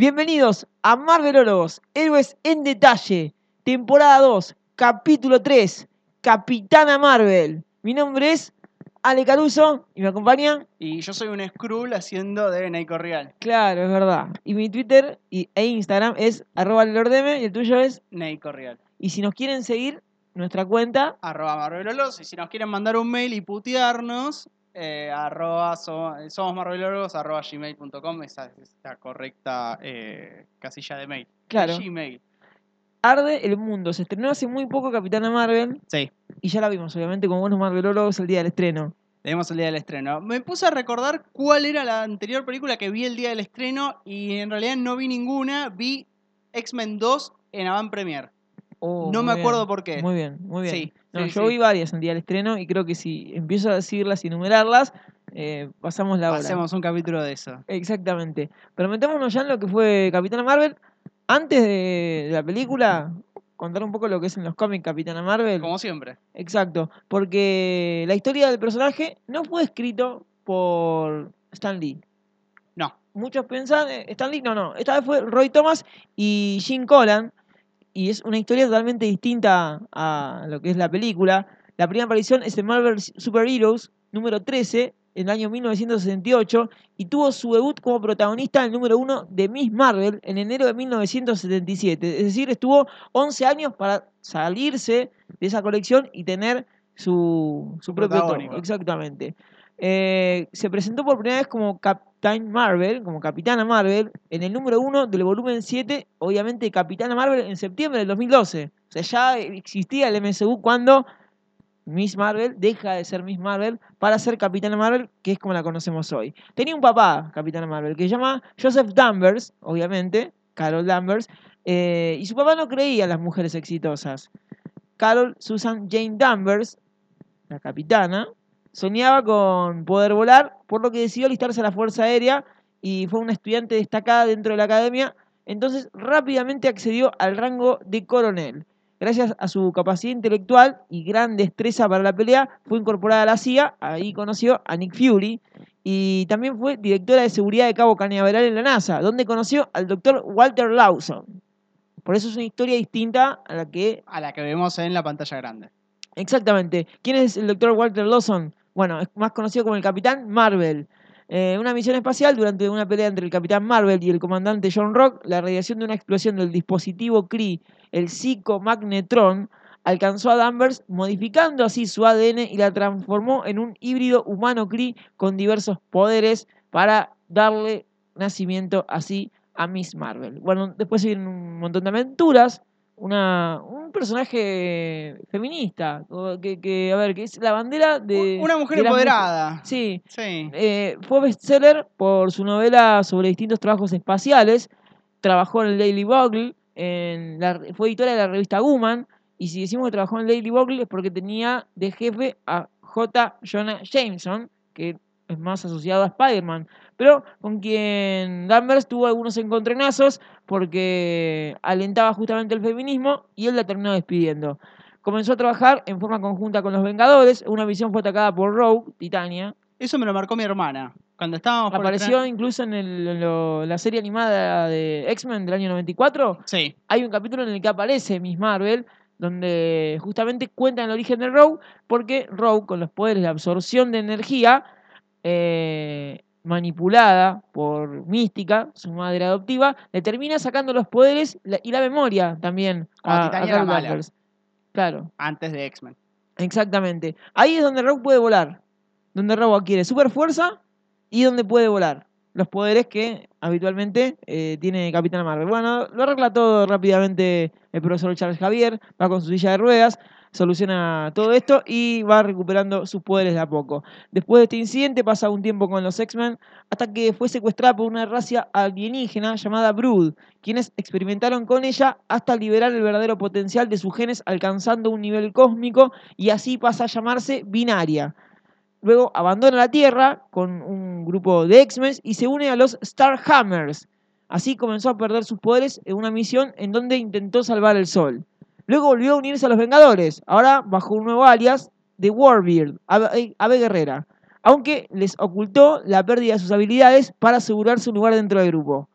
Bienvenidos a Marvelólogos, Héroes en Detalle, temporada 2, capítulo 3, Capitana Marvel. Mi nombre es Ale Caruso y me acompaña. Y yo soy un Skrull haciendo de Neiko Real. Claro, es verdad. Y mi Twitter y, e Instagram es arroba lordeme y el tuyo es. Neiko Real. Y si nos quieren seguir, nuestra cuenta. Arroba Marvelólogos. Y si nos quieren mandar un mail y putearnos, eh, arroba so- somos marvelólogos arroba gmail.com. Esa es la correcta eh, casilla de mail. De Claro. Gmail. Arde el mundo. Se estrenó hace muy poco Capitana Marvel Sí. y ya la vimos, obviamente, como buenos marvelólogos el día del estreno. Tenemos el día del estreno. Me puse a recordar cuál era la anterior película que vi el día del estreno y en realidad no vi ninguna. Vi X-Men 2 en Avant Premier. Oh, no me acuerdo bien, por qué. Muy bien, muy bien. Sí, No, sí, yo sí. vi varias en día del estreno y creo que si empiezo a decirlas y enumerarlas, eh, pasamos la hora. Hacemos un capítulo de eso. Exactamente. Pero metámonos ya en lo que fue Capitana Marvel. Antes de la película, contar un poco lo que es en los cómics Capitana Marvel. Como siempre. Exacto. Porque la historia del personaje no fue escrito por Stan Lee. No. Muchos piensan, eh, Stan Lee, no, no. Esta vez fue Roy Thomas y Jim Collan. Y es una historia totalmente distinta a lo que es la película. La primera aparición es en Marvel Super Heroes número 13 en el año 1968 y tuvo su debut como protagonista en el número 1 de Miss Marvel en enero de 1977. Es decir, estuvo 11 años para salirse de esa colección y tener su, su propio protagónico. Exactamente. Eh, se presentó por primera vez como Captain Marvel, como Capitana Marvel, en el número 1 del volumen 7, obviamente Capitana Marvel en septiembre del 2012. O sea, ya existía el MSU cuando Miss Marvel deja de ser Miss Marvel para ser Capitana Marvel, que es como la conocemos hoy. Tenía un papá, Capitana Marvel, que se llama Joseph Danvers, obviamente, Carol Danvers, eh, y su papá no creía en las mujeres exitosas. Carol Susan Jane Danvers, la capitana, soñaba con poder volar, por lo que decidió alistarse a la Fuerza Aérea y fue una estudiante destacada dentro de la academia. Entonces rápidamente accedió al rango de coronel. Gracias a su capacidad intelectual y gran destreza para la pelea, fue incorporada a la CIA, ahí conoció a Nick Fury, y también fue directora de seguridad de Cabo Cañaveral en la NASA, donde conoció al doctor Walter Lawson. Por eso es una historia distinta a la que A la que vemos en la pantalla grande. Exactamente. ¿Quién es el doctor Walter Lawson? Bueno, es más conocido como el Capitán Marvel. Eh, una misión espacial, durante una pelea entre el Capitán Marvel y el comandante John Rock, la radiación de una explosión del dispositivo Kree, el psicomagnetron, alcanzó a Danvers, modificando así su ADN y la transformó en un híbrido humano Kree con diversos poderes para darle nacimiento así a Miss Marvel. Bueno, después vienen un montón de aventuras, una, un personaje feminista, que, que, a ver, que es la bandera de... Una mujer de las mujeres. empoderada. Sí, Sí. eh, fue bestseller por su novela sobre distintos trabajos espaciales. Trabajó en el Daily Bugle, en la- fue editora de la revista Woman. Y si decimos que trabajó en el Daily Bugle es porque tenía de jefe a J. Jonah Jameson, que es más asociado a Spider-Man, pero con quien Danvers tuvo algunos encontronazos porque alentaba justamente el feminismo y él la terminó despidiendo. Comenzó a trabajar en forma conjunta con los Vengadores. Una visión fue atacada por Rogue, Titania, Eso me lo marcó mi hermana. Cuando estábamos por Apareció incluso en, el- en lo- la serie animada de X-Men del año 94. estrenar- Sí. Hay un capítulo en el que aparece Miss Marvel, donde justamente cuentan el origen de Rogue, porque Rogue, con los poderes de absorción de energía, eh, manipulada por Mística, su madre adoptiva, le termina sacando los poderes y la memoria también Cuando a, Titania a era Carol mala. Danvers. Claro. Antes de X-Men. Exactamente. Ahí es donde Rogue puede volar. Donde Rogue adquiere super fuerza y donde puede volar. Los poderes que habitualmente eh, tiene Capitán Marvel. Bueno, lo arregla todo rápidamente el profesor Charles Javier. Va con su silla de ruedas, soluciona todo esto y va recuperando sus poderes de a poco. Después de este incidente pasa un tiempo con los X-Men hasta que fue secuestrada por una raza alienígena llamada Brood, quienes experimentaron con ella hasta liberar el verdadero potencial de sus genes alcanzando un nivel cósmico y así pasa a llamarse Binaria. Luego abandona la Tierra con un grupo de X-Men y se une a los Starhammers. Así comenzó a perder sus poderes en una misión en donde intentó salvar el Sol. Luego volvió a unirse a los Vengadores, ahora bajo un nuevo alias de Warbeard, ave, ave guerrera, aunque les ocultó la pérdida de sus habilidades para asegurar su lugar dentro del grupo.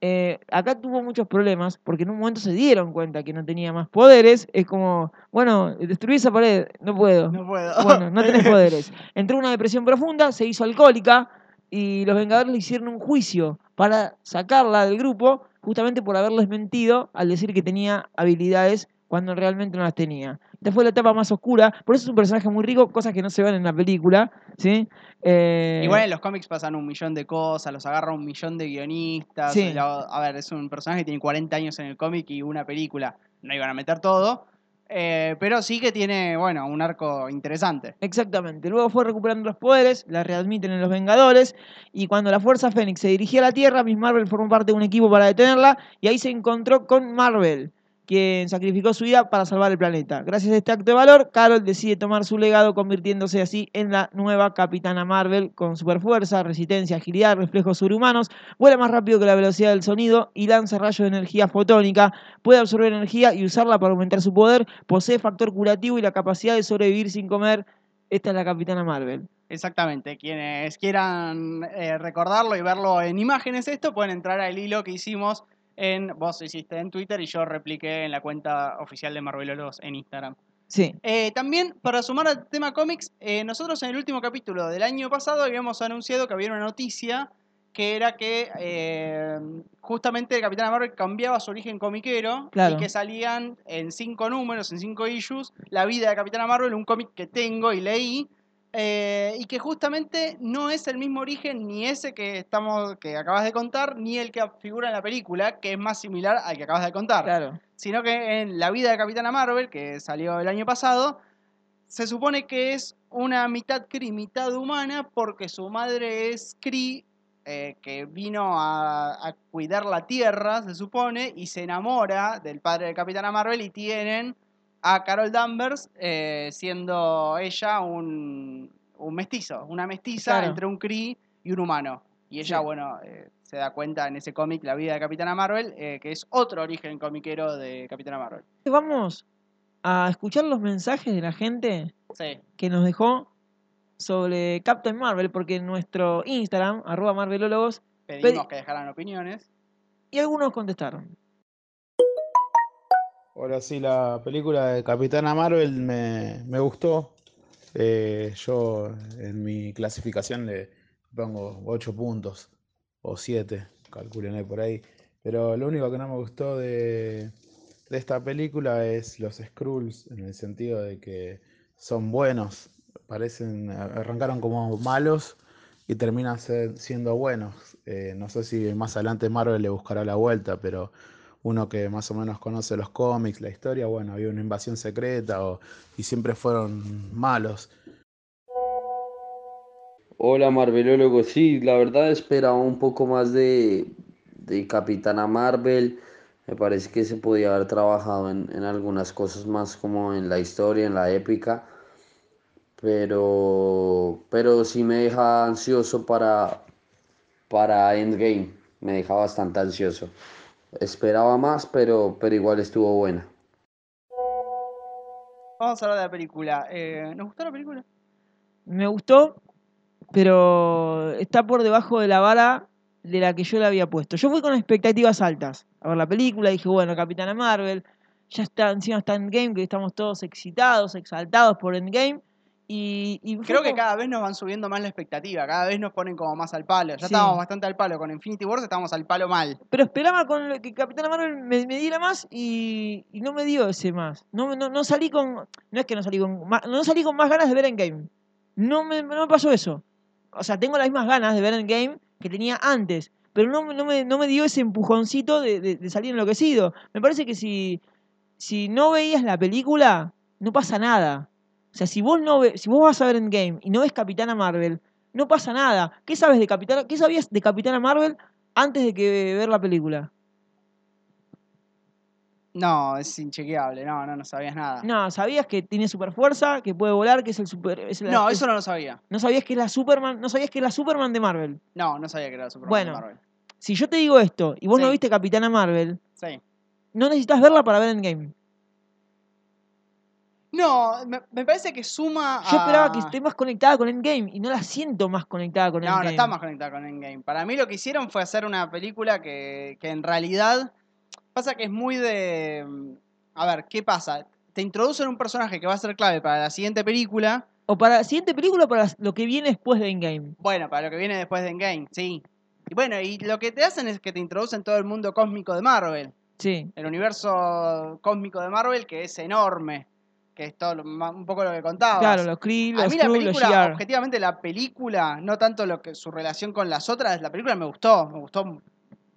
eh, acá tuvo muchos problemas porque en un momento se dieron cuenta que no tenía más poderes. Es como, bueno, destruí esa pared, no puedo. No puedo. Bueno, no tenés poderes. Entró en una depresión profunda, se hizo alcohólica y los Vengadores le hicieron un juicio para sacarla del grupo justamente por haberles mentido al decir que tenía habilidades cuando realmente no las tenía. Esta fue la etapa más oscura, por eso es un personaje muy rico, cosas que no se ven en la película, ¿sí? Eh, Igual en los cómics pasan un millón de cosas, los agarra un millón de guionistas. Sí. la- a ver, es un personaje que tiene 40 años en el cómic y una película. No iban a meter todo. eh, pero sí que tiene, bueno, un arco interesante. Exactamente. Luego fue recuperando los poderes, la readmiten en los Vengadores, y cuando la Fuerza Fénix se dirigía a la Tierra, Miss Marvel formó parte de un equipo para detenerla, y ahí se encontró con Marvel, quien sacrificó su vida para salvar el planeta. Gracias a este acto de valor, Carol decide tomar su legado, convirtiéndose así en la nueva Capitana Marvel, con superfuerza, resistencia, agilidad, reflejos sobrehumanos, vuela más rápido que la velocidad del sonido y lanza rayos de energía fotónica, puede absorber energía y usarla para aumentar su poder, posee factor curativo y la capacidad de sobrevivir sin comer. Esta es la Capitana Marvel. Exactamente. Quienes quieran eh, recordarlo y verlo en imágenes, esto pueden entrar al hilo que hicimos en. Vos hiciste en Twitter y yo repliqué en la cuenta oficial de Marvelólogos en Instagram. Sí, Eh, también, para sumar al tema cómics, eh, nosotros en el último capítulo del año pasado habíamos anunciado que había una noticia que era que eh, justamente el Capitán Marvel cambiaba su origen comiquero Claro. y que salían en cinco números, en cinco issues, la vida de Capitana Marvel, un cómic que tengo y leí, eh, y que justamente no es el mismo origen ni ese que estamos que acabas de contar, ni el que figura en la película, que es más similar al que acabas de contar claro. sino que en La vida de Capitana Marvel, que salió el año pasado, se supone que es una mitad Kree, mitad humana, porque su madre es Kree, eh, que vino a, a cuidar la Tierra, se supone, y se enamora del padre de Capitana Marvel y tienen a Carol Danvers eh, siendo ella un, un mestizo, una mestiza Claro. entre un Kree y un humano. Y ella, Sí. bueno, eh, se da cuenta en ese cómic, La vida de Capitana Marvel, eh, que es otro origen comiquero de Capitana Marvel. Vamos a escuchar los mensajes de la gente Sí. que nos dejó sobre Captain Marvel, porque en nuestro Instagram, arroba marvelólogos, Pedimos Pedi- que dejaran opiniones. y algunos contestaron. Ahora sí, la película de Capitana Marvel me, me gustó. Eh, yo en mi clasificación le pongo 8 puntos o 7, calculen ahí por ahí. Pero lo único que no me gustó de, de esta película es los Skrulls, en el sentido de que son buenos. Parecen, arrancaron como malos y terminan siendo buenos. Eh, no sé si más adelante Marvel le buscará la vuelta, pero uno que más o menos conoce los cómics, la historia, bueno, había una invasión secreta y siempre fueron malos. Hola Marvelólogo, sí, la verdad esperaba un poco más de, de Capitana Marvel. Me parece que se podía haber trabajado en, en algunas cosas más como en la historia, en la épica. Pero, pero sí me deja ansioso para, para Endgame. Me deja bastante ansioso. Esperaba más, pero, pero igual estuvo buena. Vamos a hablar de la película. Eh, ¿Nos gustó la película? Me gustó, pero está por debajo de la vara de la que yo le había puesto. Yo fui con expectativas altas a ver la película, dije, bueno, Capitana Marvel, ya está, encima está Endgame, que estamos todos excitados, exaltados por Endgame. Y, y Creo que cada vez nos van subiendo más la expectativa, cada vez nos ponen como más al palo. Ya Sí. estábamos bastante al palo con Infinity Wars, estábamos al palo mal. Pero esperaba con lo que Capitana Marvel me, me diera más y, y no me dio ese más. No, no, no salí con. No es que no salí con. No salí con más ganas de ver Endgame. No me, no me pasó eso. O sea, tengo las mismas ganas de ver Endgame que tenía antes. Pero no, me- no, me, no me dio ese empujoncito de, de- de salir enloquecido. Me parece que si, si no veías la película, no pasa nada. O sea, si vos no ve- si vos vas a ver Endgame y no ves Capitana Marvel, no pasa nada. ¿Qué sabes de Capitana, qué sabías de Capitana Marvel antes de que ver la película? No, es inchequeable, no, no, no sabías nada. No, sabías que tiene super fuerza, que puede volar, que es el super. es la- No, es- eso no lo sabía. no sabías que es la Superman, no sabías que es la Superman de Marvel. No, no sabía que era Superman Bueno. de Marvel. Si yo te digo esto y vos no viste Capitana Marvel, Sí. no necesitas verla para ver Endgame. No, me, me parece que suma Yo esperaba que esté más conectada con Endgame y no la siento más conectada con No, Endgame. no está más conectada con Endgame. Para mí lo que hicieron fue hacer una película que, que en realidad pasa que es muy de... mm, A ver, ¿qué pasa? Te introducen un personaje que va a ser clave para la siguiente película. O para la siguiente película o para lo que viene después de Endgame. Bueno, para lo que viene después de Endgame, sí. Y bueno, y lo que te hacen es que te introducen todo el mundo cósmico de Marvel. Sí. El universo cósmico de Marvel que es enorme. Que es todo lo- un poco lo que contabas. Claro, los Kree, A los mí la Skrull, los película, objetivamente la película, no tanto lo que su relación con las otras, la película me gustó, me gustó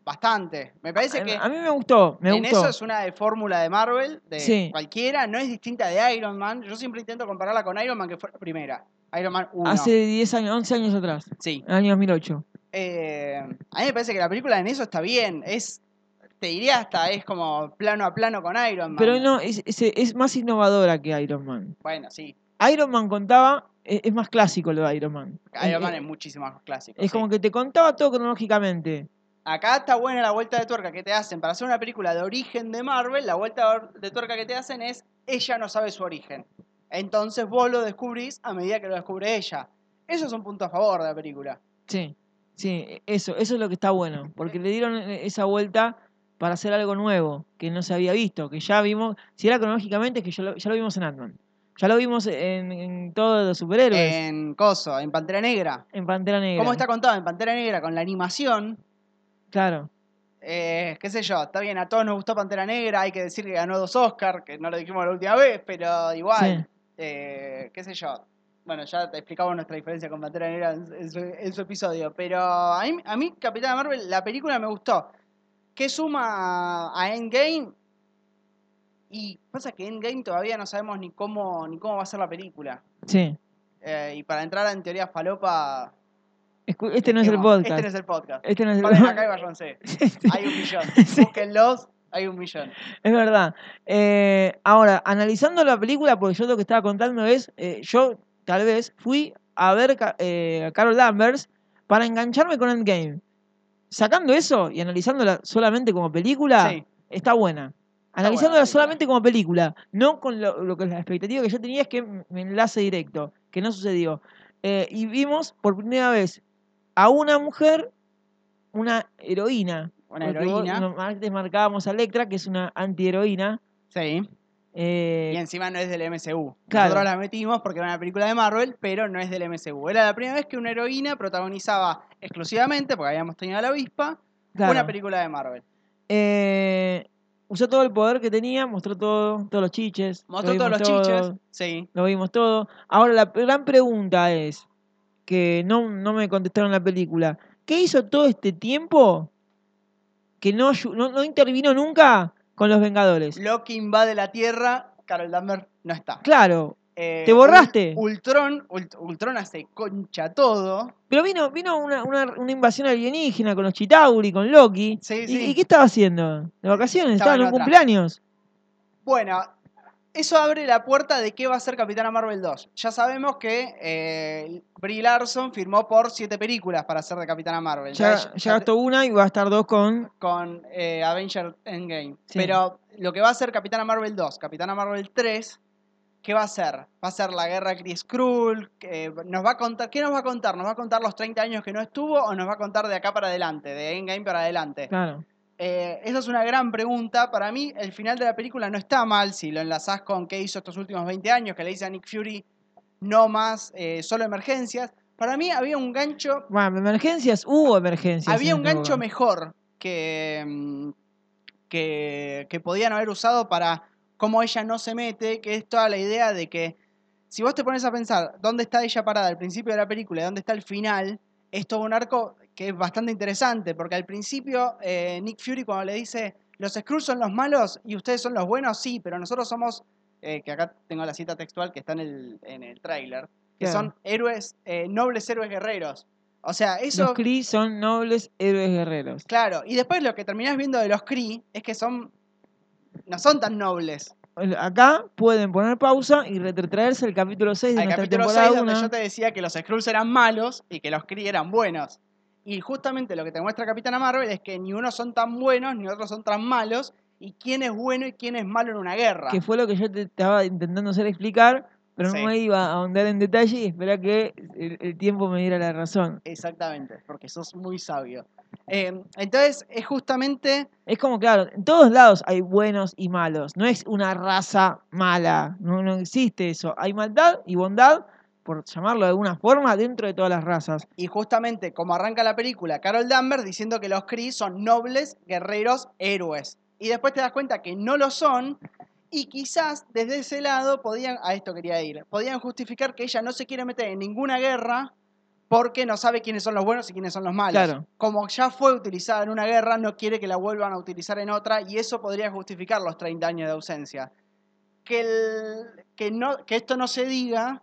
bastante. Me parece A- que A mí me gustó, me en gustó. eso es una de fórmula de Marvel, de Sí. cualquiera, no es distinta de Iron Man. Yo siempre intento compararla con Iron Man, que fue la primera. Iron Man 1. Hace 10 años, 11 años atrás, Sí. en el año 2008. Eh, a mí me parece que la película en eso está bien. Es, te diría hasta, es como plano a plano con Iron Man. Pero no, es, es, es más innovadora que Iron Man. Bueno, sí. Iron Man contaba, es, es más clásico lo de Iron Man. Iron Man es muchísimo más clásico. Es sí. como que te contaba todo cronológicamente. Acá está buena la vuelta de tuerca que te hacen para hacer una película de origen de Marvel. La vuelta de tuerca que te hacen es ella no sabe su origen. Entonces vos lo descubrís a medida que lo descubre ella. Eso es un punto a favor de la película. Sí, sí, eso, eso es lo que está bueno. Porque le dieron eh, esa vuelta para hacer algo nuevo, que no se había visto, que ya vimos, si era cronológicamente, es que ya lo, ya lo vimos en Ant-Man. Ya lo vimos en, en todos los superhéroes, En Coso, en Pantera Negra. en Pantera Negra. ¿Cómo está contado en Pantera Negra con la animación? Claro, Eh, qué sé yo, está bien, a todos nos gustó Pantera Negra, hay que decir que ganó dos Oscars, que no lo dijimos la última vez, pero igual, eh, qué sé yo. Bueno, ya te explicamos nuestra diferencia con Pantera Negra en, en su, en su episodio, pero a mí, a mí, Capitana Marvel, la película me gustó. ¿Qué suma a Endgame? Y pasa que Endgame todavía no sabemos ni cómo, ni cómo va a ser la película. sí. Eh, y para entrar en teoría falopa... Escu- Este no es el podcast. Este no es el podcast. Este no es el Paren acá y váyanse. Hay un millón. Búsquenlos, hay un millón. Es verdad. Eh, ahora, analizando la película, porque yo lo que estaba contando es, eh, yo tal vez fui a ver eh, a Carol Danvers para engancharme con Endgame. Sacando eso y analizándola solamente como película, Sí. está buena. Analizándola solamente como película, no con lo, lo que la expectativa que yo tenía es que me enlace directo, que no sucedió. Eh, y vimos por primera vez a una mujer, una heroína. Una vos- heroína. antes marcábamos a Electra, que es una antiheroína. Sí. Eh, Y encima no es del MCU. Claro. Nosotros la metimos porque era una película de Marvel, pero no es del MCU. Era la primera vez que una heroína protagonizaba exclusivamente, porque habíamos tenido a la avispa, claro. una película de Marvel. Eh, usó todo el poder que tenía, mostró todo, todos los chiches. lo Mostró todos los todo, chiches. Sí. Lo vimos todo. Ahora, la gran pregunta es, que no, no me contestaron la película, ¿qué hizo todo este tiempo que no, no, no intervino nunca con los Vengadores? Loki invade la Tierra, Carol Danvers no está. Claro, Eh, ¿Te borraste? Ul- Ultron, Ult- Ultron hace concha todo. pero vino, vino una, una- una invasión alienígena con los Chitauri, con Loki. Sí, ¿Y, sí. y qué estaba haciendo? ¿De vacaciones? Estaba ¿Estaba en un cumpleaños? Bueno, eso abre la puerta de qué va a ser Capitana Marvel 2. Ya sabemos que eh, Brie Larson firmó por siete películas para ser de Capitana Marvel. Ya, Ya- ya gastó una y va a estar dos con... con eh, Avenger Endgame. Sí. Pero lo que va a ser Capitana Marvel 2, Capitana Marvel 3, ¿qué va a ser? Va a ser la guerra Chris Skrull. que nos va a contar, ¿Qué nos va a contar? ¿Nos va a contar los 30 años que no estuvo o nos va a contar de acá para adelante, de Endgame para adelante? Claro. Eh, esa es una gran pregunta. Para mí, el final de la película no está mal si lo enlazás con qué hizo estos últimos 20 años, que le dice a Nick Fury no más, eh, solo emergencias. Para mí había un gancho Bueno, emergencias, hubo emergencias. había un gancho mejor que, mm, que, que podían haber usado para cómo ella no se mete, que es toda la idea de que si vos te pones a pensar dónde está ella parada al principio de la película y dónde está el final, es todo un arco que es bastante interesante, porque al principio eh, Nick Fury cuando le dice, los Skrulls son los malos y ustedes son los buenos, sí, pero nosotros somos, eh, que acá tengo la cita textual que está en el, en el tráiler, que Claro. son héroes, eh, nobles héroes guerreros. O sea, eso... Los Kree son nobles héroes guerreros. Claro, y después lo que terminás viendo de los Kree es que son. no son tan nobles. Acá pueden poner pausa y retrotraerse el capítulo 6 de Al nuestra capítulo temporada 6, donde 1. yo te decía que los Skrulls eran malos y que los Kree eran buenos. Y justamente lo que te muestra Capitana Marvel es que ni unos son tan buenos ni otros son tan malos. y quién es bueno y quién es malo en una guerra. Que fue lo que yo te estaba intentando hacer explicar, pero Sí. no me iba a ahondar en detalle y esperar que el, el tiempo me diera la razón. Exactamente, porque sos muy sabio. Eh, entonces, es justamente. Es como, claro, en todos lados hay buenos y malos. No es una raza mala. No, no existe eso. Hay maldad y bondad, por llamarlo de alguna forma, dentro de todas las razas. Y justamente como arranca la película, Carol Danvers diciendo que los Kree son nobles, guerreros, héroes. Y después te das cuenta que no lo son. Y quizás desde ese lado podían, a esto quería ir, podían justificar que ella no se quiere meter en ninguna guerra porque no sabe quiénes son los buenos y quiénes son los malos. Claro. Como ya fue utilizada en una guerra, no quiere que la vuelvan a utilizar en otra y eso podría justificar los 30 años de ausencia. Que, el- que, no, que esto no se diga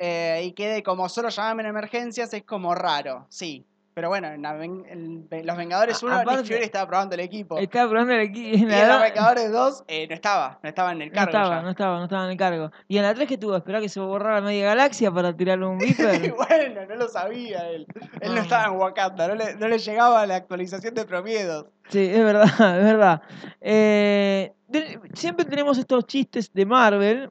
eh, y quede como solo llamarme en emergencias es como raro, sí. Pero bueno, en, la ven- Los Vengadores A- 1 Nick Fury estaba probando el equipo. Estaba probando el equi- en y en Los Vengadores 2 eh, no estaba, no estaba en el No cargo estaba, ya. no estaba, no estaba en el cargo. Y en la 3 que tuvo, esperar que se borrara media galaxia para tirarle un viper. bueno, no lo sabía él. Él no Ah. estaba en Wakanda, no le, no le llegaba la actualización de promiedos. Sí, es verdad, es verdad. Eh, siempre tenemos estos chistes de Marvel.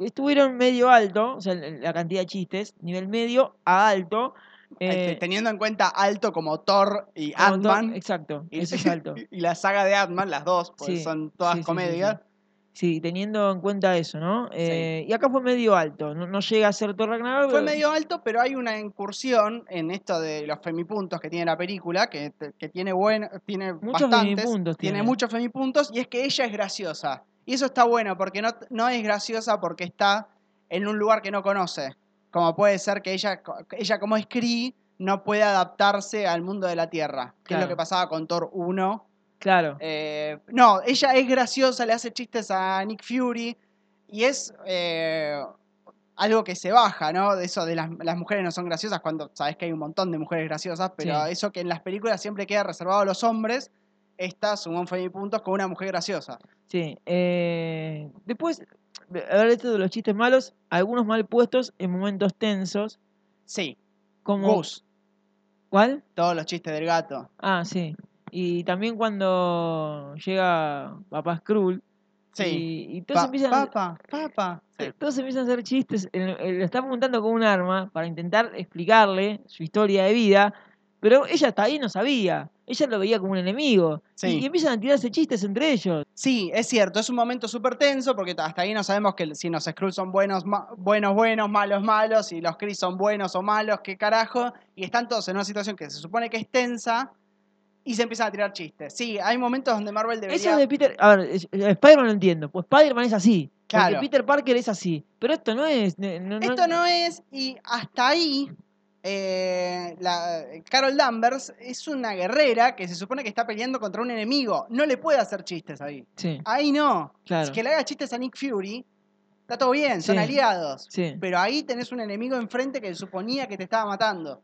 Estuvieron medio alto, o sea, la cantidad de chistes, nivel medio a alto. Eh, teniendo en cuenta alto como Thor y Ant-Man. Exacto, Y, eso es alto. y la saga de Ant-Man, las dos, porque Sí, son todas sí, comedias. sí. Sí, teniendo en cuenta eso, ¿no? Eh, Y acá fue medio alto, no, no llega a ser Thor Ragnarok. Fue pero- medio alto, pero hay una incursión en esto de los femipuntos que tiene la película, que, que tiene buen, tiene Muchos bastantes, femipuntos tiene tiene. muchos femipuntos, y es que ella es graciosa. Y eso está bueno, porque no, no es graciosa porque está en un lugar que no conoce. Como puede ser que ella, ella como es Kree, no puede adaptarse al mundo de la Tierra, que es lo que pasaba con Thor 1. Claro, Eh, no, ella es graciosa, le hace chistes a Nick Fury y es eh, algo que se baja, ¿no? De eso de las, las mujeres no son graciosas cuando sabes que hay un montón de mujeres graciosas, pero Sí. eso que en las películas siempre queda reservado a los hombres, esta sumó un puntos con una mujer graciosa. sí. eh, después, ver esto de los chistes malos, algunos mal puestos en momentos tensos, Sí, como... Gus, ¿Cuál? todos los chistes del gato. Ah, sí. Y también cuando llega Papá Skrull Sí. y, y todos Pa- empiezan a- papa, papa. Sí. todos empiezan a hacer chistes, eh, eh, lo están montando con un arma para intentar explicarle su historia de vida, pero ella hasta ahí no sabía, ella lo veía como un enemigo. Y- Sí. Y, empiezan a tirarse chistes entre ellos. Sí, es cierto, es un momento súper tenso porque hasta ahí no sabemos que si los Skrulls son buenos, buenos, buenos, malos, malos, y los Kree son buenos o malos, qué carajo, y están todos en una situación que se supone que es tensa y se empiezan a tirar chistes. Sí, hay momentos donde Marvel debería... Eso de Peter, a ver, Spider-Man lo entiendo, pues Spider-Man es así, Claro. porque Peter Parker es así, pero esto no es... ne- no- no- Esto no es, y hasta ahí, eh, la, Carol Danvers es una guerrera que se supone que está peleando contra un enemigo. No le puede hacer chistes ahí. Sí, Ahí no. claro. Si que le haga chistes a Nick Fury, está todo bien, son Sí. aliados. Sí. Pero ahí tenés un enemigo enfrente que suponía que te estaba matando.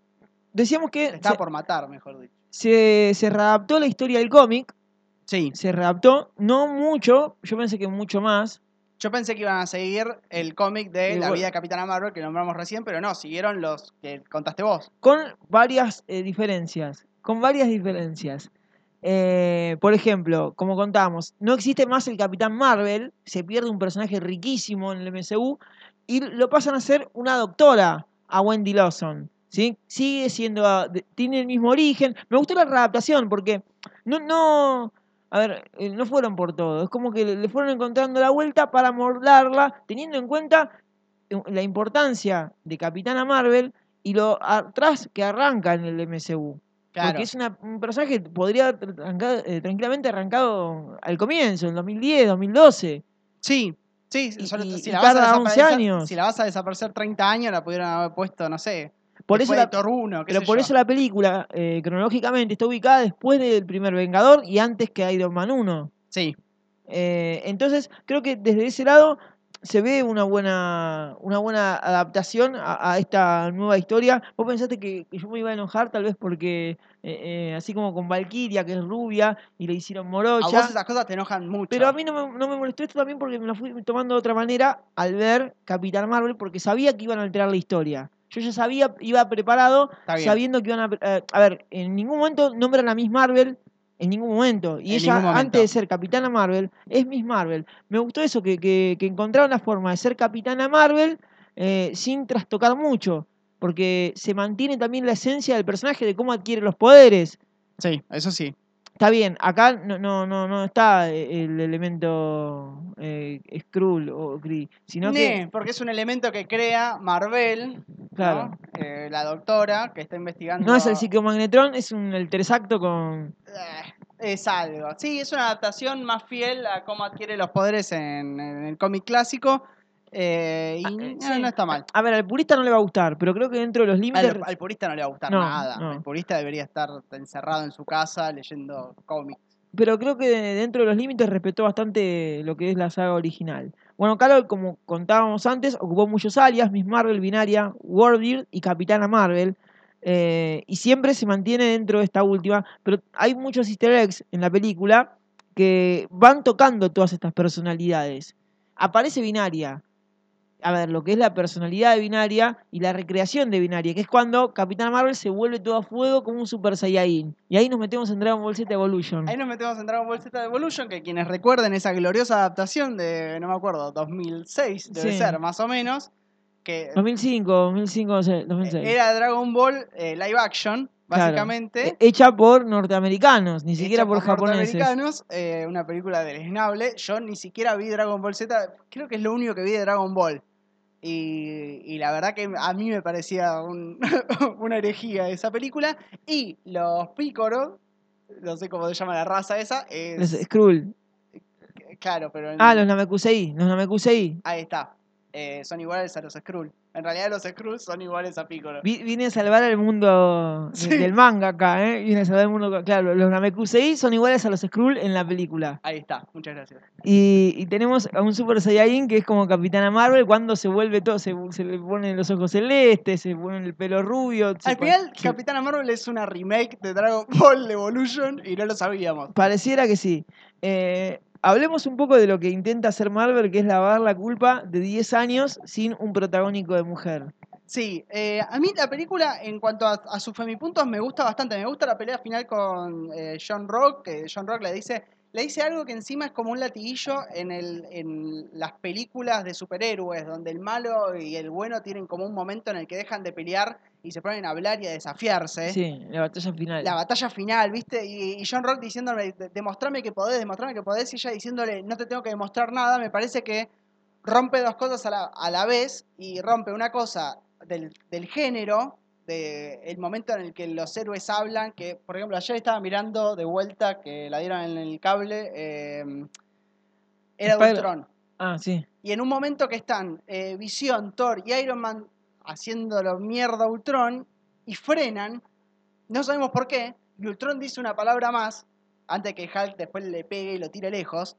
Decíamos Te que estaba se, por matar, mejor dicho. se, se readaptó la historia del cómic, Sí. se readaptó, no mucho, yo pensé que mucho más, Yo pensé que iban a seguir el cómic de Y La bueno. vida de Capitana Marvel que nombramos recién, pero no, siguieron los que contaste vos. con varias eh, diferencias, con varias diferencias. Eh, por ejemplo, como contábamos, no existe más el Capitán Marvel, se pierde un personaje riquísimo en el MCU y lo pasan a ser una doctora, a Wendy Lawson. ¿sí? Sigue siendo, ah, tiene el mismo origen. Me gustó la readaptación porque no, no, a ver, eh, no fueron por todo. Es como que le- fueron encontrando la vuelta para mordarla, teniendo en cuenta eh, la importancia de Capitana Marvel y lo atrás que arranca en el MCU. Claro. Porque es una- un personaje que podría haber arrancado, eh, tranquilamente arrancado al comienzo, en 2010, 2012. Sí, sí, Y- sobre- y- si, la vas a tarda 11 desaparecer- años. si la vas a desaparecer 30 años, la pudieron haber puesto, no sé. Por eso la, de Thor 1, qué pero por yo. eso la película, eh, cronológicamente, está ubicada después del primer Vengador y antes que Iron Man 1. Sí, Eh, entonces, creo que desde ese lado se ve una buena, una buena adaptación a, a esta nueva historia. Vos pensaste que, yo me iba a enojar tal vez porque, eh, eh, así como con Valkyria, que es rubia, y le hicieron a morocha. vos esas cosas te enojan mucho. Pero a mí no me, no me molestó esto también porque me lo fui tomando de otra manera al ver Capitán Marvel, porque sabía que iban a alterar la historia. Yo ya sabía, iba preparado, sabiendo que iban a... eh, a ver, en ningún momento nombran a Miss Marvel En ningún momento. Y En ella, antes de ser Capitana Marvel, es Miss Marvel. Me gustó eso, que, que, que encontraron la forma de ser Capitana Marvel eh, sin trastocar mucho. Porque se mantiene también la esencia del personaje de cómo adquiere los poderes. Sí, eso sí. Está bien, acá no, no, no, no está eh, el elemento eh, Skrull o Kree, sino que. Ne, porque es un elemento que crea Marvel, ¿no? Claro. Eh, la doctora que está investigando. No es el psicomagnetron, es un el teresacto con. Eh, Es algo. Sí, es una adaptación más fiel a cómo adquiere los poderes en, en el cómic clásico. Eh, y Ah, eh, no, está mal. A ver, al purista no le va a gustar, pero creo que dentro de los límites. Al, al purista no le va a gustar No, nada. no. El purista debería estar encerrado en su casa leyendo cómics. Pero creo que dentro de los límites respetó bastante lo que es la saga original. Bueno, Carol, como contábamos antes, ocupó muchos alias, Miss Marvel, Binaria, Warbeard y Capitana Marvel. eh, y siempre se mantiene dentro de esta última. Pero hay muchos easter eggs en la película que van tocando todas estas personalidades. Aparece Binaria. A ver, lo que es la personalidad de Binaria y la recreación de Binaria, que es cuando Capitana Marvel se vuelve todo a fuego como un Super Saiyajin. Y ahí nos metemos en Dragon Ball Z Evolution. Ahí nos metemos en Dragon Ball Z Evolution, que quienes recuerden esa gloriosa adaptación de, no me acuerdo, 2006, debe Sí. ser más o menos, que 2005, 2005, no sé, 2006. era Dragon Ball eh, live action. Básicamente. Eh, Hecha por norteamericanos, ni siquiera hecha por, japoneses. norteamericanos, eh, una película deleznable. Yo ni siquiera vi Dragon Ball Z, creo que es lo único que vi de Dragon Ball. Y, y la verdad que a mí me parecía un- una herejía esa película. Y los Pícoros, no sé cómo se llama la raza esa, Los es. Skrull. Claro, pero. en- Ah, los Namekusei. Los Namekusei. Ahí está. Eh, son iguales a los Skrull. En realidad los Skrull son iguales a Piccolo. Vi- Vine a salvar al mundo Sí. del manga acá, ¿eh? Vine a salvar el mundo. Claro, los Namekusei son iguales a los Skrull en la película. Ahí está, muchas gracias. Y, y tenemos a un Super Saiyajin que es como Capitana Marvel cuando se vuelve todo, se, se le ponen los ojos celestes, se ponen el pelo rubio. Al final, Capitana Marvel es una remake de Dragon Ball Evolution y no lo sabíamos. Pareciera que sí. Eh, hablemos un poco de lo que intenta hacer Marvel, que es lavar la culpa de 10 años sin un protagónico de mujer. Sí, eh, a mí la película, en cuanto a, a sus femipuntos, me gusta bastante. Me gusta la pelea final con eh, John Rock, que John Rock le dice, le dice algo que encima es como un latiguillo en, el, en las películas de superhéroes, donde el malo y el bueno tienen como un momento en el que dejan de pelear y se ponen a hablar y a desafiarse. Sí, la batalla final. La batalla final, ¿viste? Y, y John Rock diciéndole, "De- demostrame que podés, demostrame que podés, y ella diciéndole, no te tengo que demostrar nada, me parece que rompe dos cosas a la, a la vez y rompe una cosa del, del género, de el momento en el que los héroes hablan, que por ejemplo ayer estaba mirando de vuelta, que la dieron en el cable, eh, era de Ultron. Ah, sí. Y en un momento que están eh, Visión, Thor y Iron Man haciéndolo mierda a Ultron y frenan, no sabemos por qué, y Ultron dice una palabra más, antes que Hulk después le pegue y lo tire lejos,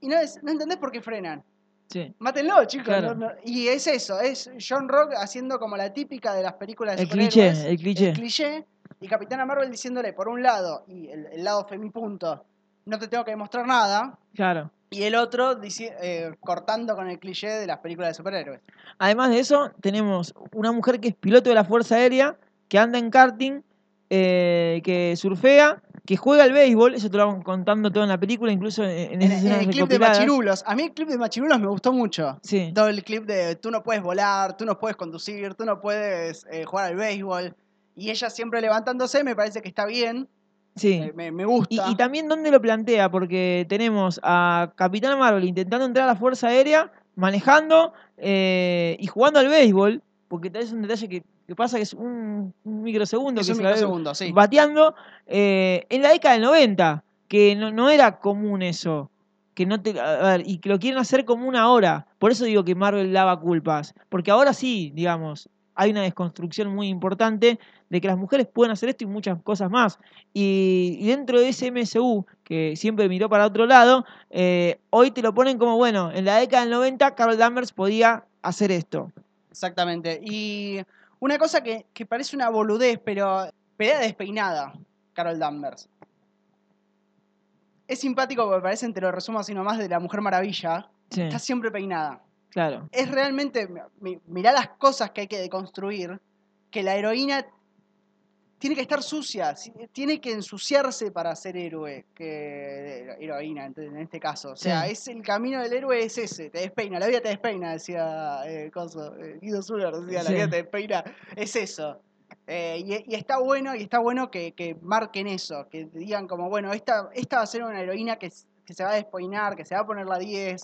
y no, es- no entendés por qué frenan. Sí. Mátenlo, chicos. Claro. no- no- Y es eso, es John Rock haciendo como la típica de las películas de El cliché, superhéroes, el cliché. el cliché, y Capitana Marvel diciéndole, por un lado, y el, el lado femipunto, no te tengo que demostrar nada, Claro. y el otro dici- eh, cortando con el cliché de las películas de superhéroes. Además de eso, tenemos una mujer que es piloto de la Fuerza Aérea, que anda en karting, eh, que surfea, que juega al béisbol, eso te lo van contando todo en la película, incluso en, en En, en el clip de. Machirulos, a mí el clip de Machirulos me gustó mucho. Sí, Todo el clip de tú no puedes volar, tú no puedes conducir, tú no puedes eh, jugar al béisbol. Y ella siempre levantándose, me parece que está bien, sí. me, me- gusta. Y, y también dónde lo plantea, porque tenemos a Capitana Marvel intentando entrar a la Fuerza Aérea, manejando eh, y jugando al béisbol, porque es un detalle que, que pasa que es un, un microsegundo es que un se microsegundo, sí. bateando eh, en la década del 90, que no, no era común eso. Que no te, a ver, y que lo quieren hacer común ahora. Por eso digo que Marvel lava culpas. Porque ahora sí, digamos, hay una desconstrucción muy importante de que las mujeres pueden hacer esto y muchas cosas más. Y, y dentro de ese MSU, que siempre miró para otro lado, eh, hoy te lo ponen como, bueno, en la década del 90 Carol Danvers podía hacer esto. Exactamente. Y una cosa que, que parece una boludez, pero pelea despeinada, Carol Danvers. Es simpático porque parece, te lo resumo así nomás, de la Mujer Maravilla. Sí, Está siempre peinada. claro. es realmente, mi- mirá las cosas que hay que deconstruir, que la heroína tiene que estar sucia, tiene que ensuciarse para ser héroe, que heroína en este caso. O sea, Sí. es el camino del héroe es ese, te despeina, la vida te despeina, decía eh, coso, eh, Guido Zuller, decía, la vida te despeina, es eso. Eh, y, y está bueno, y está bueno que, que marquen eso, que digan como, bueno, esta, esta va a ser una heroína que, que se va a despeinar, que se va a poner la 10,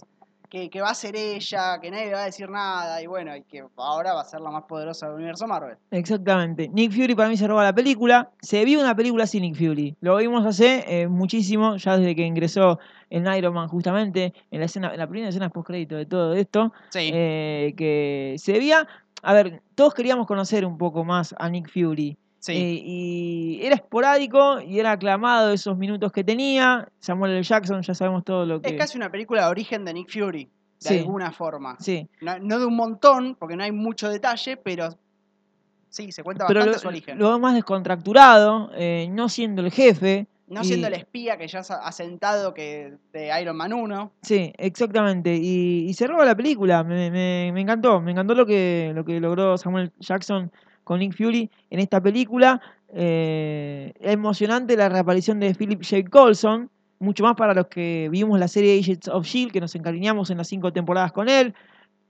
que, que va a ser ella, que nadie le va a decir nada, y bueno, y que ahora va a ser la más poderosa del universo Marvel. Exactamente. Nick Fury para mí se roba la película. Se vio una película sin Nick Fury. Lo vimos hace eh, muchísimo, ya desde que ingresó en Iron Man justamente, en la escena, en la primera escena post crédito de todo esto, Sí. eh, que se veía. A ver, todos queríamos conocer un poco más a Nick Fury. Sí. Eh, y era esporádico y era aclamado esos minutos que tenía. Samuel L. Jackson, ya sabemos todo lo que. Es casi una película de origen de Nick Fury, de Sí. alguna forma. Sí, No, no de un montón, porque no hay mucho detalle, pero sí, se cuenta pero bastante lo, su origen. lo más descontracturado, eh, no siendo el jefe. no siendo el espía que ya ha asentado que de Iron Man 1. Sí, exactamente. Y, y se roba la película. Me, me- me encantó. Me encantó lo que, lo que logró Samuel Jackson con Nick Fury en esta película. Eh, emocionante la reaparición de Philip J. Coulson. Mucho más para los que vimos la serie Agents of Shield, que nos encariñamos en las cinco temporadas con él.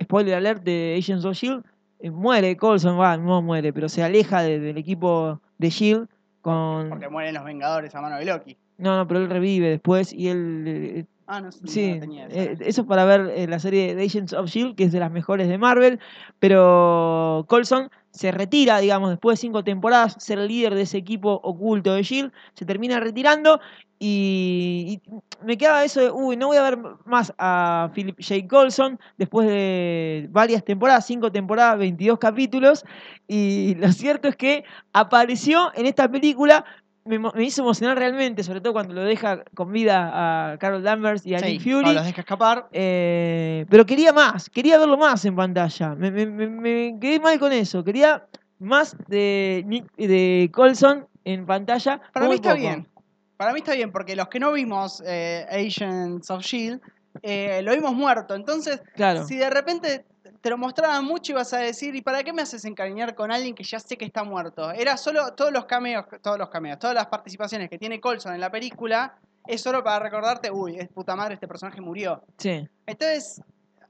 Spoiler alert de Agents of Shield. eh, muere Coulson, va, no muere, pero se aleja de- del equipo de Shield con. Porque mueren los Vengadores a mano de Loki. No, no, pero él revive después y él eh, Ah, no, no Sí, la tenía eh, eso es para ver la serie de Agents of Shield, que es de las mejores de Marvel, pero Colson se retira, digamos, después de cinco temporadas, ser el líder de ese equipo oculto de E se termina retirando y, me quedaba eso de, uy, no voy a ver más a Philip J. Colson después de varias temporadas, cinco temporadas, 22 capítulos, y lo cierto es que apareció en esta película me, me hizo emocionar realmente, sobre todo cuando lo deja con vida a Carol Danvers y a Sí, Nick Fury. los deja escapar. Eh, pero quería más, quería verlo más en pantalla. Me, me- me- me quedé mal con eso. Quería más de, Nick, de Colson en pantalla. Para mí está poco. bien. Para mí está bien, porque los que no vimos eh, Agents of Shield, eh, lo vimos muerto. Entonces, Claro, si de repente te lo mostraban mucho ibas a decir, ¿y para qué me haces encariñar con alguien que ya sé que está muerto? Era solo todos los cameos, todos los cameos, todas las participaciones que tiene Colson en la película, es solo para recordarte, uy, es puta madre, este personaje murió. sí, Entonces,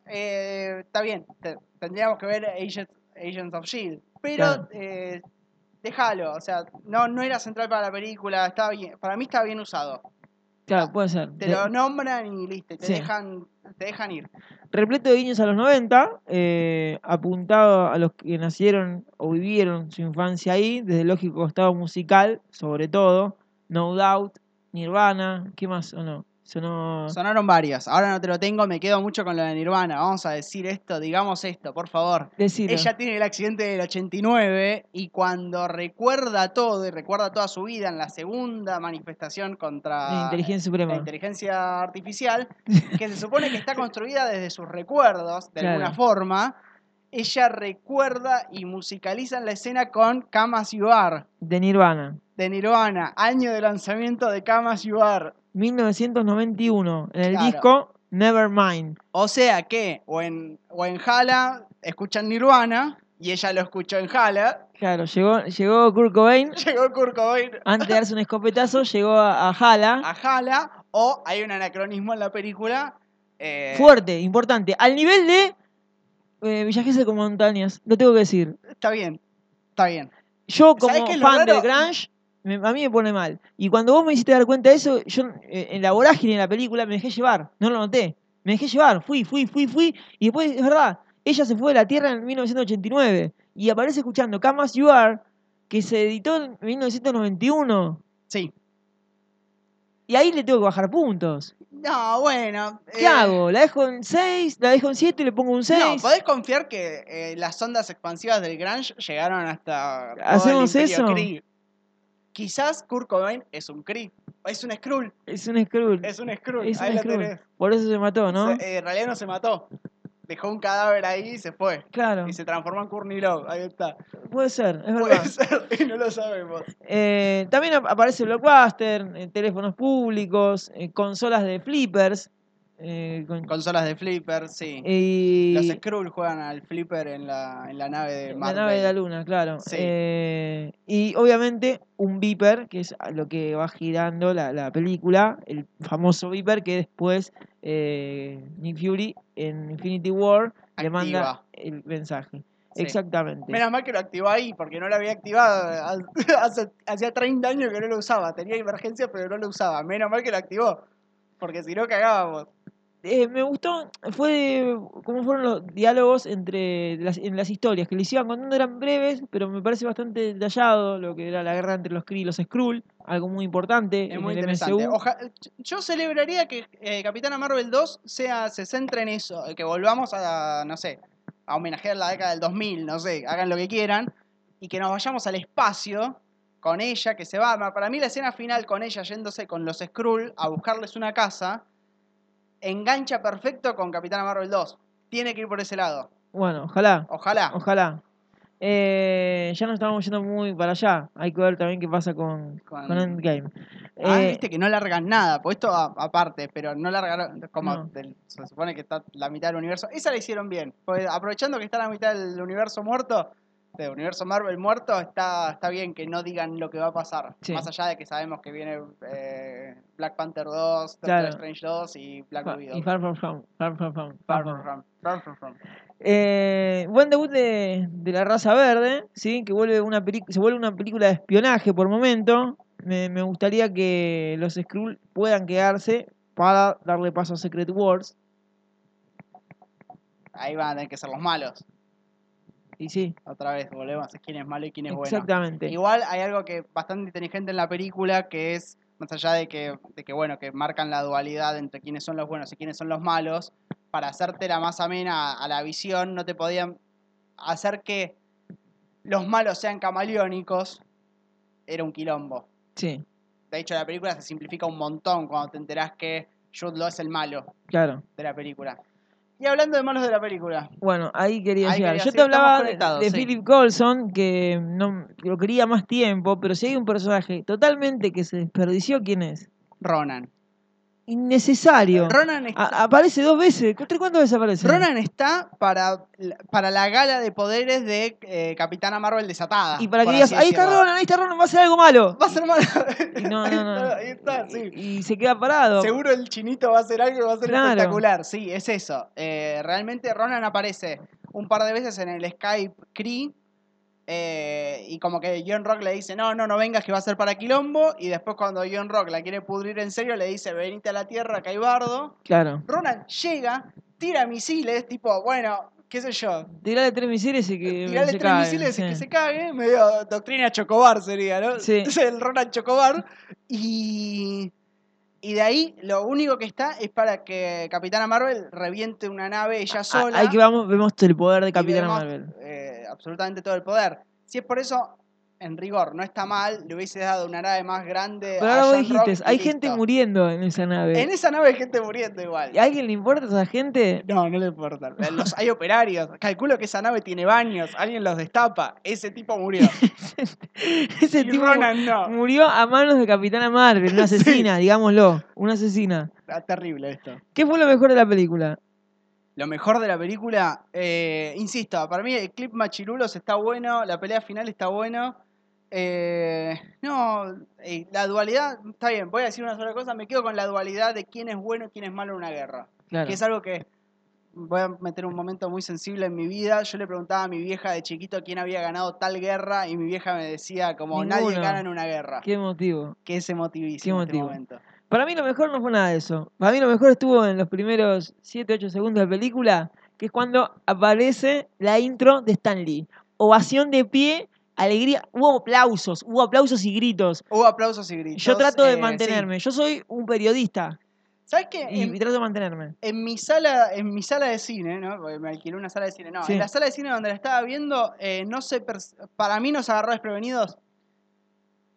eh, está bien, te- tendríamos que ver Agents, Agents of Shield, pero Claro. eh, déjalo, o sea, no, no era central para la película, está bien, para mí está bien usado. Claro, puede ser. Te De- lo nombran y listo, te Sí. dejan, te dejan ir. repleto de guiños a los 90, eh, apuntado a los que nacieron o vivieron su infancia ahí, desde el lógico costado musical, sobre todo, No Doubt, Nirvana, ¿qué más o no? Sonó... Sonaron varios, ahora no te lo tengo, me quedo mucho con lo de Nirvana, vamos a decir esto, digamos esto, por favor. Decilo. Ella tiene el accidente del 89 y cuando recuerda todo y recuerda toda su vida en la segunda manifestación contra La inteligencia la suprema. inteligencia artificial, que se supone que está construida desde sus recuerdos, de Claro. alguna forma, ella recuerda y musicaliza la escena con Come As You Are, De Nirvana. de Nirvana, año de lanzamiento de Come As You Are. 1991, en el Claro. disco Nevermind. O sea que, o en, o en Hala escuchan Nirvana, y ella lo escuchó en Hala, Claro, llegó, llegó Kurt Cobain, llegó Kurt Cobain antes de darse un escopetazo, llegó a, a Hala. a Hala, o hay un anacronismo en la película. eh, Fuerte, importante. Al nivel de eh, Villa Gesell con montañas, lo tengo que decir. Está bien, está bien. Yo ¿Sabés como fan raro? grunge, me- a mí me pone mal. Y cuando vos me hiciste dar cuenta de eso, yo eh, en la vorágine de la película me dejé llevar, no lo noté. Me dejé llevar, fui, fui, fui, fui. Y después, es verdad, ella se fue de la Tierra en 1989 y aparece escuchando Come As You Are, que se editó en 1991. Sí. Y ahí le tengo que bajar puntos. No, bueno. ¿Qué eh, hago? ¿La dejo en 6? ¿La dejo en 7 y le pongo un 6? No, podés confiar que eh, las ondas expansivas del grunge llegaron hasta. todo el ¿Hacemos eso? Quizás Kurt Cobain es un Kree. Es un Skrull. Es un Skrull. Es un Skrull. Es Ahí un Skrull. Por eso se mató, ¿no? Se- eh, en realidad no se mató. Dejó un cadáver ahí y se fue. Claro, Y se transformó en Courtney Love. Ahí está. puede ser, es Puede verdad. ser y no lo sabemos. Eh, también ap- aparece Blockbuster, eh, teléfonos públicos, eh, consolas de flippers. Eh, con- Consolas de flipper, sí. y Los Skrull juegan al flipper en la, en la nave de la Marvel. nave de la luna, claro. Sí. Eh, y obviamente un Viper, que es lo que va girando la, la película, el famoso Viper que después eh, Nick Fury en Infinity War le manda el mensaje. Sí. Exactamente. Menos mal que lo activó ahí, porque no lo había activado. Hace, hacía 30 años que no lo usaba. Tenía emergencia, pero no lo usaba. Menos mal que lo activó. Porque si no, cagábamos. Eh, me gustó, fue cómo fueron los diálogos entre las, en las historias, que les iban contando, eran breves, pero me parece bastante detallado lo que era la guerra entre los Kree y los Skrull, algo muy importante Es en muy el interesante. MCU. Oja- yo celebraría que eh, Capitana Marvel 2 sea, se centre en eso. Que volvamos a, no sé, a homenajear la década del 2000, no sé, hagan lo que quieran. Y que nos vayamos al espacio con ella, que se va. Para mí la escena final con ella yéndose con los Skrull a buscarles una casa, engancha perfecto con Capitana Marvel 2. Tiene que ir por ese lado. Bueno, ojalá, Ojalá. ojalá. Eh, ya nos estamos yendo muy para allá, hay que ver también qué pasa con, Con- con Endgame. Ah, Eh, viste que no largan nada, pues esto aparte, pero no largaron, como No. del- se supone que está la mitad del universo. Esa la hicieron bien, porque aprovechando que está la mitad del universo muerto, del universo Marvel muerto, está, está bien que no digan lo que va a pasar. Sí. Más allá de que sabemos que viene eh, Black Panther 2, Doctor Claro. Strange 2 y Black fa- Widow. y Far From Home, Far From Home, Far From from, far from from. Eh, buen debut de, de la raza verde, ¿sí? que vuelve una se vuelve una película de espionaje por momento. Me, me gustaría que los Skrull puedan quedarse para darle paso a Secret Wars. Ahí van a tener que ser los malos. Y sí, Otra vez, volvemos a quién es malo y quién es bueno. exactamente. Igual hay algo que bastante inteligente en la película que es, más allá de que, de que bueno, que marcan la dualidad entre quiénes son los buenos y quiénes son los malos, para hacerte la más amena a la visión, no te podían hacer que los malos sean camaleónicos, era un quilombo. Sí, De hecho, la película se simplifica un montón cuando te enterás que Jude Law es el malo claro. de la película. Y hablando de malos de la película, Bueno, ahí quería Ahí llegar. quería- Yo te hablaba de, conectados, de sí. Philip Coulson, que no lo quería más tiempo, pero si hay un personaje totalmente que se desperdició, ¿quién es? Ronan. Innecesario. Ronan está, A- aparece dos veces. ¿Cu- ¿Cuántas veces aparece? Ronan está para, la- para la gala de poderes de eh, Capitana Marvel desatada. Y para que digas, ahí está. Ronan, ahí está Ronan, va a hacer algo malo. Va a ser malo. Y no, no, no. Ahí está, sí. Y, y se queda parado. Seguro el chinito va a hacer algo va a ser Claro. espectacular. Sí, es eso. Eh, realmente Ronan aparece un par de veces en el Skype Cree. Eh, y como que John Rock le dice, no, no, no vengas que va a ser para Quilombo. Y después cuando John Rock la quiere pudrir en serio, le dice, venite a la Tierra, que hay bardo. Claro. Ronan llega, tira misiles, tipo, bueno, qué sé yo, Tirale tres misiles y que tirarle se tres misiles y que se cague, medio doctrina Chocobar sería, ¿no? Sí. Entonces el Ronan Chocobar. Y, y de ahí lo único que está es para que Capitana Marvel reviente una nave ella Ah, sola. Ahí que vamos, vemos el poder de Capitana vemos, Marvel. eh, absolutamente todo el poder. Si es por eso, en rigor, no está mal, le hubiese dado una nave más grande. Pero a ahora vos dijiste, y hay gente muriendo en esa nave. En esa nave hay gente muriendo igual. ¿A alguien le importa a esa gente? No, no le importa. Los, hay operarios. Calculo que esa nave tiene baños. Alguien los destapa. Ese tipo murió. Ese y tipo Ronan no. murió a manos de Capitana Marvel, una Sí. asesina, digámoslo, una asesina. Está terrible esto. ¿Qué fue lo mejor de la película? Lo mejor de la película, eh, insisto, para mí el clip machirulos está bueno, la pelea final está bueno. Eh, no, eh, la dualidad, está bien, voy a decir una sola cosa, me quedo con la dualidad de quién es bueno y quién es malo en una guerra. Claro. Que es algo que voy a meter un momento muy sensible en mi vida. Yo le preguntaba a mi vieja de chiquito quién había ganado tal guerra y mi vieja me decía como nadie gana en una guerra. Qué motivo. Que es emotivísimo Qué en este momento. Para mí lo mejor no fue nada de eso. Para mí lo mejor estuvo en los primeros 7, 8 segundos de película, que es cuando aparece la intro de Stan Lee. Ovación de pie, alegría, hubo aplausos, hubo aplausos y gritos. Hubo aplausos y gritos. Yo trato de eh, sí. mantenerme, yo soy un periodista ¿Sabes qué? y, En- trato de mantenerme. en mi sala, en mi sala de cine, ¿no? Porque me alquilé una sala de cine. No, Sí. en la sala de cine donde la estaba viendo, eh, no pers- para mí nos agarró desprevenidos.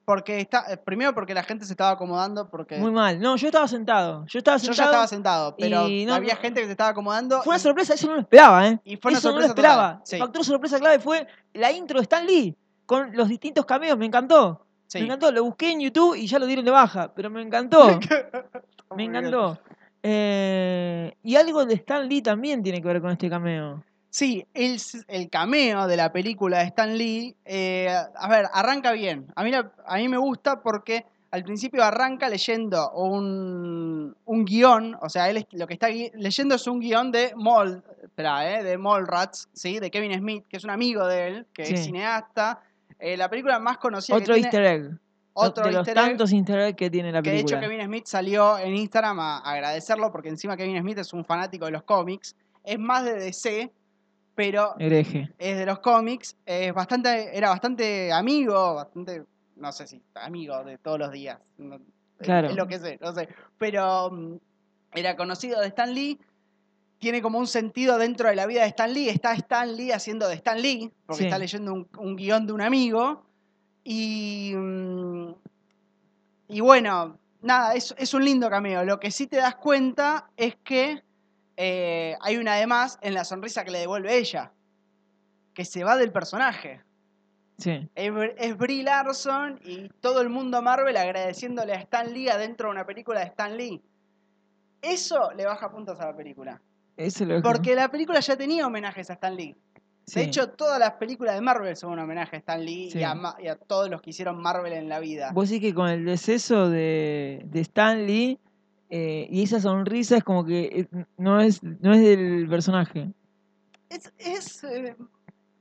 Porque está, eh, primero porque la gente se estaba acomodando, porque Muy mal. No, yo estaba sentado. Yo estaba yo sentado. ya estaba sentado, pero y no- había gente que se estaba acomodando. Fue una sorpresa, eso no lo esperaba, ¿eh? Y fue una eso no lo sorpresa esperaba. sí. El factor sorpresa clave fue la intro de Stan Lee con los distintos cameos, me encantó. sí. Me encantó, lo busqué en YouTube y ya lo dieron de baja, pero me encantó. Me encantó. Eh, y algo de Stan Lee también tiene que ver con este cameo. Sí, el, el cameo de la película de Stan Lee, eh, a ver, arranca bien. A mí, la- a mí me gusta porque al principio arranca leyendo un, un guion, o sea, él es- lo que está leyendo es un guion de Mol, espera, eh, de Mallrats, ¿sí? de Kevin Smith, que es un amigo de él, que Sí. es cineasta. Eh, la película más conocida Otro que easter tiene, egg. otro de los easter egg, tantos easter egg que tiene la que de película. hecho Kevin Smith salió en Instagram a agradecerlo porque encima Kevin Smith es un fanático de los cómics, es más de DC, pero Hereje. es de los cómics, es bastante, era bastante amigo, bastante, no sé si amigo de todos los días, no- Claro. es lo que sé, no sé, pero mm, era conocido de Stan Lee, tiene como un sentido dentro de la vida de Stan Lee, está Stan Lee haciendo de Stan Lee, porque Sí. está leyendo un, un guion de un amigo, y, mm, y bueno, nada, es, es un lindo cameo, lo que sí te das cuenta es que eh, hay una de más en la sonrisa que le devuelve ella, que se va del personaje. Sí. Es, es Brie Larson y todo el mundo Marvel agradeciéndole a Stan Lee adentro de una película de Stan Lee. Eso le baja puntos a la película. Eso es lo que- Porque la película ya tenía homenajes a Stan Lee. sí. De hecho, todas las películas de Marvel son un homenaje a Stan Lee Sí. y, a, Ma- y a todos los que hicieron Marvel en la vida. Vos decís que con el deceso de, de Stan Lee eh, y esa sonrisa es como que eh, no es, no es del personaje. Es, es, eh,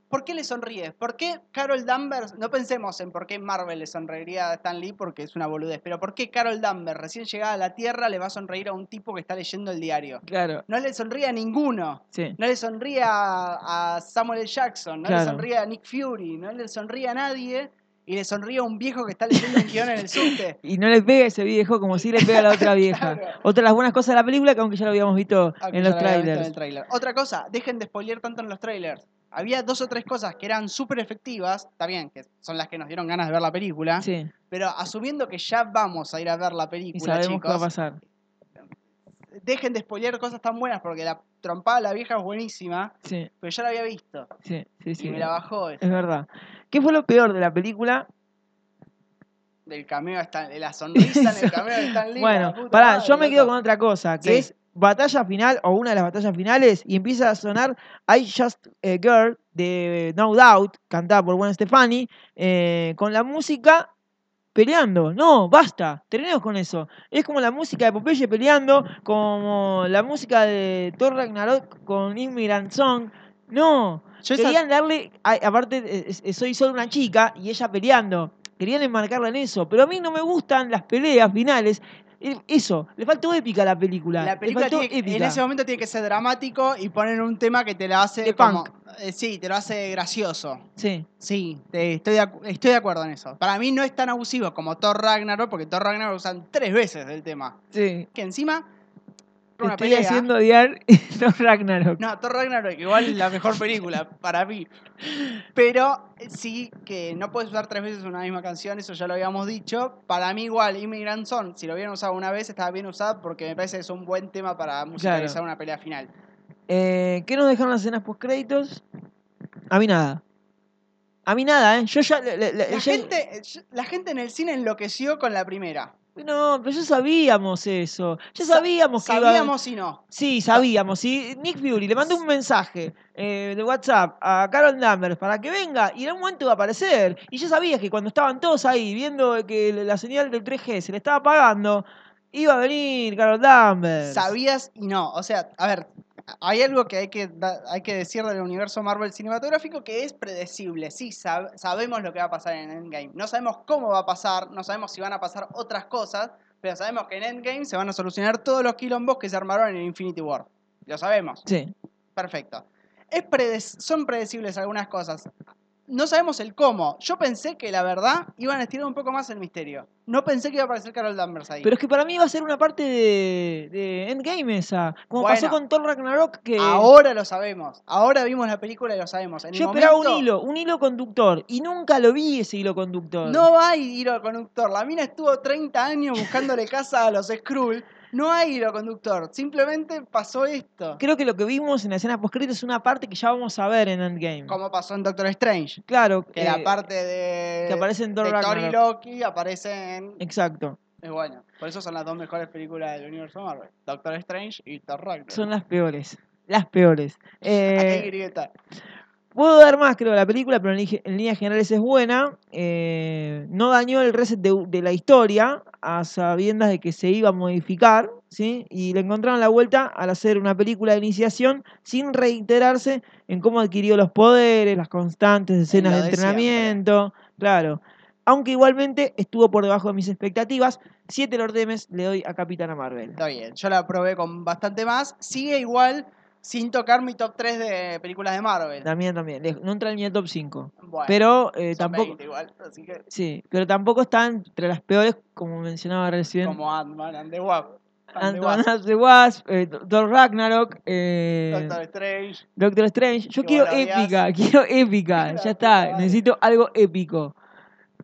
¿Por qué le sonríes? ¿Por qué Carol Danvers? No pensemos en por qué Marvel le sonreiría a Stan Lee porque es una boludez, pero ¿por qué Carol Danvers, recién llegada a la Tierra, le va a sonreír a un tipo que está leyendo el diario? Claro, No le sonríe a ninguno. sí. No le sonríe a, a Samuel L. Jackson, no Claro. le sonríe a Nick Fury, no le sonríe a nadie y le sonríe a un viejo que está leyendo un guion en el subte. Y no le pega a ese viejo como si le pega a la otra vieja. Claro. Otra de las buenas cosas de la película, que aunque ya lo habíamos visto Aunque en los visto en trailers. el. Otra cosa, dejen de spoilear tanto en los trailers. Había dos o tres cosas que eran súper efectivas, está bien, que son las que nos dieron ganas de ver la película, Sí, pero asumiendo que ya vamos a ir a ver la y película, sabemos qué va a pasar. Dejen de spoilear cosas tan buenas porque la trompada de la vieja es buenísima, Sí, pero ya la había visto sí, sí, sí. y me la bajó eso. Es verdad. ¿Qué fue lo peor de la película? del cameo, de la sonrisa en el cameo de Stan Lee. Bueno, pará, madre, yo me quedo con otra cosa, que Sí. es batalla final o una de las batallas finales y empieza a sonar I Just a Girl de No Doubt, cantada por Gwen Stefani, eh, con la música peleando. No, basta, terminemos con eso. Es como la música de Popeye peleando, como la música de Thor Ragnarok con Immigrant Song. No, Yo esa- querían darle, a- aparte eh, soy solo una chica y ella peleando. Querían enmarcarla en eso, pero a mí no me gustan las peleas finales. Eso, le faltó épica a la película. La película tiene que- en épica. ese momento tiene que ser dramático y poner un tema que te lo hace De como- punk. eh, sí, te lo hace gracioso. Sí, Sí, te- estoy, de, estoy de acuerdo en eso. Para mí no es tan abusivo como Thor Ragnarok, porque Thor Ragnarok usan tres veces el tema. sí. Que encima, una estoy pelea. haciendo odiar Thor Ragnarok. No, Thor Ragnarok igual es la mejor película para mí. Pero eh, sí que no puedes usar tres veces una misma canción, eso ya lo habíamos dicho. Para mí igual, Immigrant Song, si lo hubieran usado una vez, estaba bien usado porque me parece que es un buen tema para musicalizar una pelea final. Eh, ¿Qué nos dejaron las escenas post créditos? A mí nada. A mí nada, ¿eh? Yo ya. La ya- gente, la gente en el cine enloqueció con la primera. No, pero ya sabíamos eso. Ya Sa- sabíamos que iba Sabíamos y no. Sí, sabíamos. Y Nick Fury le mandó un mensaje eh, de WhatsApp a Carol Danvers para que venga y en un momento va a aparecer. Y ya sabías que cuando estaban todos ahí viendo que la señal del 3G se le estaba apagando, iba a venir Carol Danvers. Sabías y no. O sea, a ver, hay algo que hay que, da- hay que decir del universo Marvel cinematográfico que es predecible. Sí, sab- sabemos lo que va a pasar en Endgame. No sabemos cómo va a pasar, no sabemos si van a pasar otras cosas, pero sabemos que en Endgame se van a solucionar todos los quilombos que se armaron en Infinity War. Lo sabemos. Sí. Perfecto. Es predec- son predecibles algunas cosas. No sabemos el cómo. Yo pensé que la verdad iban a estirar un poco más el misterio. No pensé que iba a aparecer Carol Danvers ahí. Pero es que para mí va a ser una parte de, de Endgame esa. Como pasó con Thor Ragnarok que. Ahora lo sabemos. Ahora vimos la película y lo sabemos. En Yo esperaba momento, un hilo, un hilo conductor. Y nunca lo vi ese hilo conductor. No hay hilo conductor. La mina estuvo 30 años buscándole casa a los Skrull. No hay hilo conductor. Simplemente pasó esto. Creo que lo que vimos en la escena post es una parte que ya vamos a ver en Endgame. Como pasó en Doctor Strange. Claro, Que eh, la parte de, que aparece en Thor Thor y. Loki aparece en, Exacto. Es bueno. Por eso son las dos mejores películas del universo Marvel. Doctor Strange y Thor Ragnarok. Son las peores. Las peores. ¿A qué Eh, grieta? Puedo dar más, creo, de la película, pero en, en líneas generales es buena. Eh, no dañó el reset de, de la historia a sabiendas de que se iba a modificar, ¿sí? Y le encontraron la vuelta al hacer una película de iniciación sin reiterarse en cómo adquirió los poderes, las constantes escenas de siempre. entrenamiento, claro. Aunque igualmente estuvo por debajo de mis expectativas, siete lordemes le doy a Capitana Marvel. Está bien. Yo la probé con bastante más. Sigue igual sin tocar mi top 3 de películas de Marvel. También, también. No entra en mi top 5. Bueno, Pero eh, tampoco. 20 igual, así que Sí, pero tampoco está entre las peores, como mencionaba recién. como Ant-Man and the Wasp. and Ant-Man and the Wasp, eh, Thor Ragnarok, eh, Doctor Strange. Doctor Strange. Yo quiero épica, quiero épica. Ya está, necesito algo épico.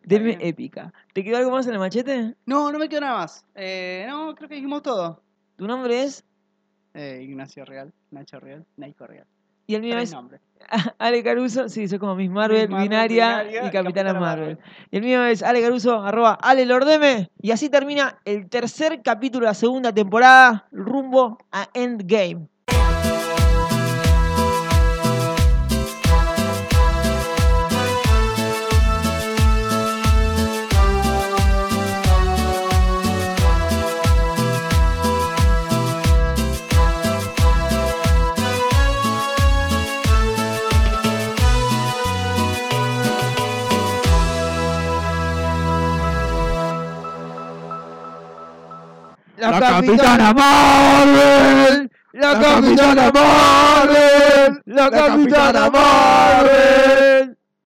Deme épica. ¿Te quedó algo más en el machete? No, no me quedó nada más. Eh, no, creo que dijimos todo. Tu nombre es. Eh, Ignacio Real, Nacho Real, Naiko Real. Y el mío Tres es nombres. Ale Caruso. Sí, soy como Miss Marvel, Marvel, Binaria, Binaria y Capitana Marvel. Marvel. Y el mío es Ale Caruso, arroba Ale Lordeme. Y así termina el tercer capítulo de la segunda temporada, rumbo a Endgame. La, Capitana Marvel. La Capitana Marvel. La Capitana Marvel.